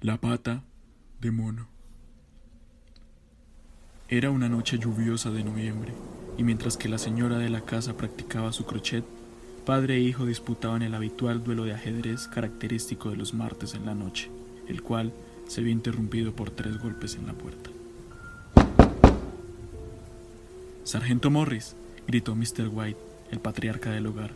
La pata de mono. Era una noche lluviosa de noviembre, y mientras que la señora de la casa practicaba su crochet, padre e hijo disputaban el habitual duelo de ajedrez característico de los martes en la noche, el cual se vio interrumpido por tres golpes en la puerta. Sargento Morris, gritó Mr. White, el patriarca del hogar.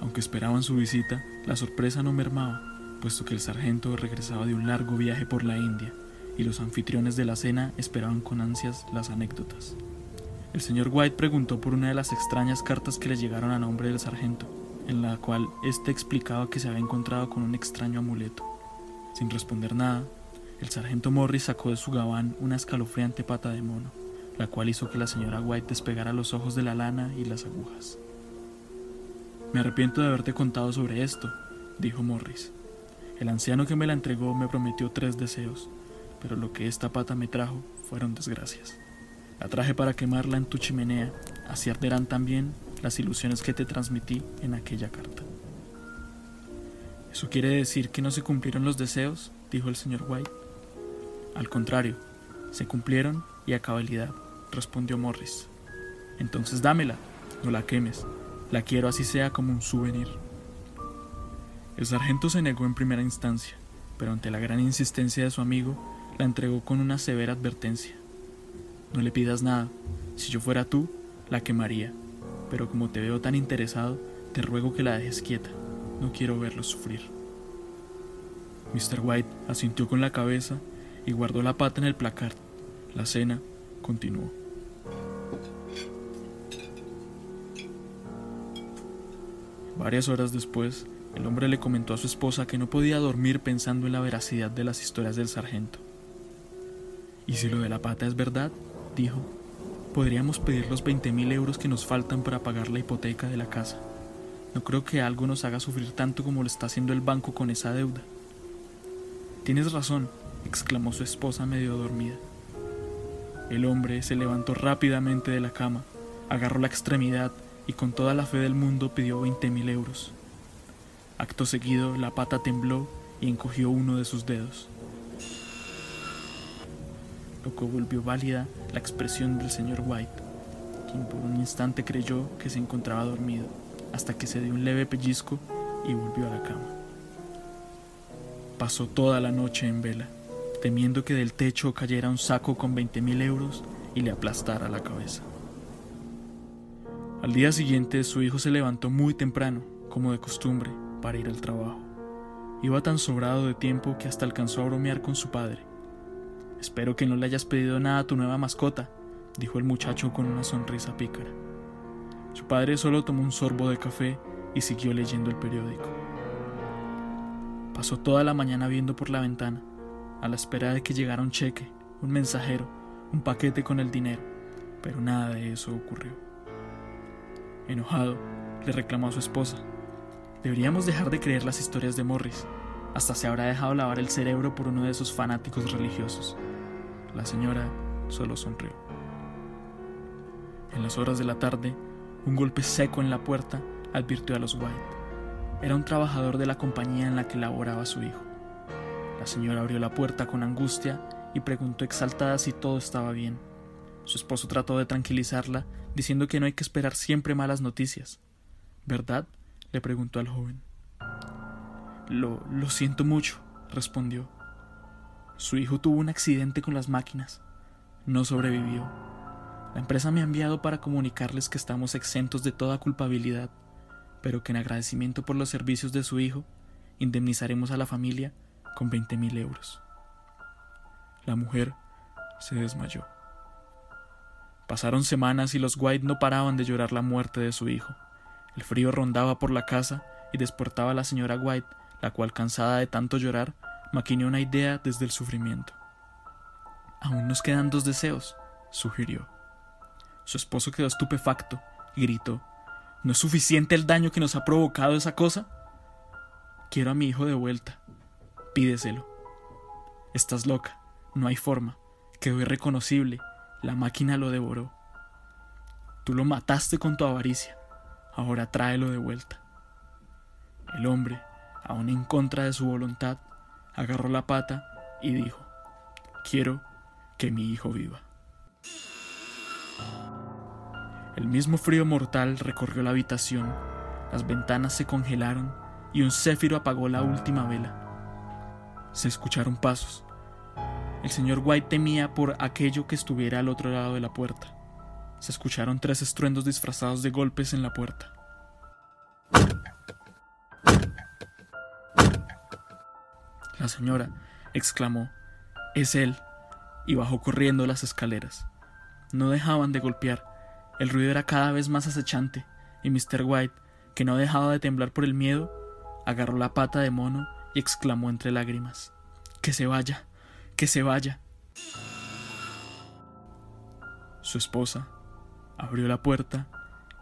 Aunque esperaban su visita, la sorpresa no mermaba puesto que el sargento regresaba de un largo viaje por la India y los anfitriones de la cena esperaban con ansias las anécdotas. El señor White preguntó por una de las extrañas cartas que le llegaron a nombre del sargento, en la cual éste explicaba que se había encontrado con un extraño amuleto. Sin responder nada, el sargento Morris sacó de su gabán una escalofriante pata de mono, la cual hizo que la señora White despegara los ojos de la lana y las agujas. Me arrepiento de haberte contado sobre esto, dijo Morris. El anciano que me la entregó me prometió tres deseos, pero lo que esta pata me trajo fueron desgracias. La traje para quemarla en tu chimenea, así arderán también las ilusiones que te transmití en aquella carta. ¿Eso quiere decir que no se cumplieron los deseos? dijo el señor White. Al contrario, se cumplieron y a cabalidad, respondió Morris. Entonces dámela, no la quemes, la quiero así sea como un souvenir. El sargento se negó en primera instancia, pero ante la gran insistencia de su amigo, la entregó con una severa advertencia. No le pidas nada, si yo fuera tú, la quemaría, pero como te veo tan interesado, te ruego que la dejes quieta, no quiero verlo sufrir. Mr. White asintió con la cabeza y guardó la pata en el placard. La cena continuó. Varias horas después, el hombre le comentó a su esposa que no podía dormir pensando en la veracidad de las historias del sargento. ¿Y si lo de la pata es verdad? dijo. Podríamos pedir los 20 mil euros que nos faltan para pagar la hipoteca de la casa. No creo que algo nos haga sufrir tanto como lo está haciendo el banco con esa deuda. Tienes razón, exclamó su esposa medio dormida. El hombre se levantó rápidamente de la cama, agarró la extremidad y con toda la fe del mundo pidió 20 mil euros. Acto seguido, la pata tembló y encogió uno de sus dedos. Lo que volvió válida la expresión del señor White, quien por un instante creyó que se encontraba dormido, hasta que se dio un leve pellizco y volvió a la cama. Pasó toda la noche en vela, temiendo que del techo cayera un saco con veinte mil euros y le aplastara la cabeza. Al día siguiente su hijo se levantó muy temprano, como de costumbre, para ir al trabajo. Iba tan sobrado de tiempo que hasta alcanzó a bromear con su padre. Espero que no le hayas pedido nada a tu nueva mascota, dijo el muchacho con una sonrisa pícara. Su padre solo tomó un sorbo de café y siguió leyendo el periódico. Pasó toda la mañana viendo por la ventana, a la espera de que llegara un cheque, un mensajero, un paquete con el dinero, pero nada de eso ocurrió. Enojado, le reclamó a su esposa. Deberíamos dejar de creer las historias de Morris. Hasta se habrá dejado lavar el cerebro por uno de esos fanáticos religiosos. La señora solo sonrió. En las horas de la tarde, un golpe seco en la puerta advirtió a los White. Era un trabajador de la compañía en la que laboraba su hijo. La señora abrió la puerta con angustia y preguntó exaltada si todo estaba bien. Su esposo trató de tranquilizarla, diciendo que no hay que esperar siempre malas noticias. ¿Verdad? le preguntó al joven. Lo, lo siento mucho, respondió. Su hijo tuvo un accidente con las máquinas. No sobrevivió. La empresa me ha enviado para comunicarles que estamos exentos de toda culpabilidad, pero que en agradecimiento por los servicios de su hijo, indemnizaremos a la familia con veinte mil euros. La mujer se desmayó. Pasaron semanas y los White no paraban de llorar la muerte de su hijo. El frío rondaba por la casa y despertaba a la señora White, la cual, cansada de tanto llorar, maquinó una idea desde el sufrimiento. Aún nos quedan dos deseos, sugirió. Su esposo quedó estupefacto y gritó ¿No es suficiente el daño que nos ha provocado esa cosa? Quiero a mi hijo de vuelta. Pídeselo. Estás loca. No hay forma. Quedó irreconocible. La máquina lo devoró. Tú lo mataste con tu avaricia ahora tráelo de vuelta. El hombre, aun en contra de su voluntad, agarró la pata y dijo, quiero que mi hijo viva. El mismo frío mortal recorrió la habitación, las ventanas se congelaron y un céfiro apagó la última vela. Se escucharon pasos. El señor White temía por aquello que estuviera al otro lado de la puerta. Se escucharon tres estruendos disfrazados de golpes en la puerta. La señora exclamó, Es él, y bajó corriendo las escaleras. No dejaban de golpear, el ruido era cada vez más acechante, y Mr. White, que no dejaba de temblar por el miedo, agarró la pata de mono y exclamó entre lágrimas, Que se vaya, que se vaya. Su esposa abrió la puerta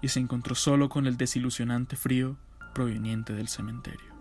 y se encontró solo con el desilusionante frío proveniente del cementerio.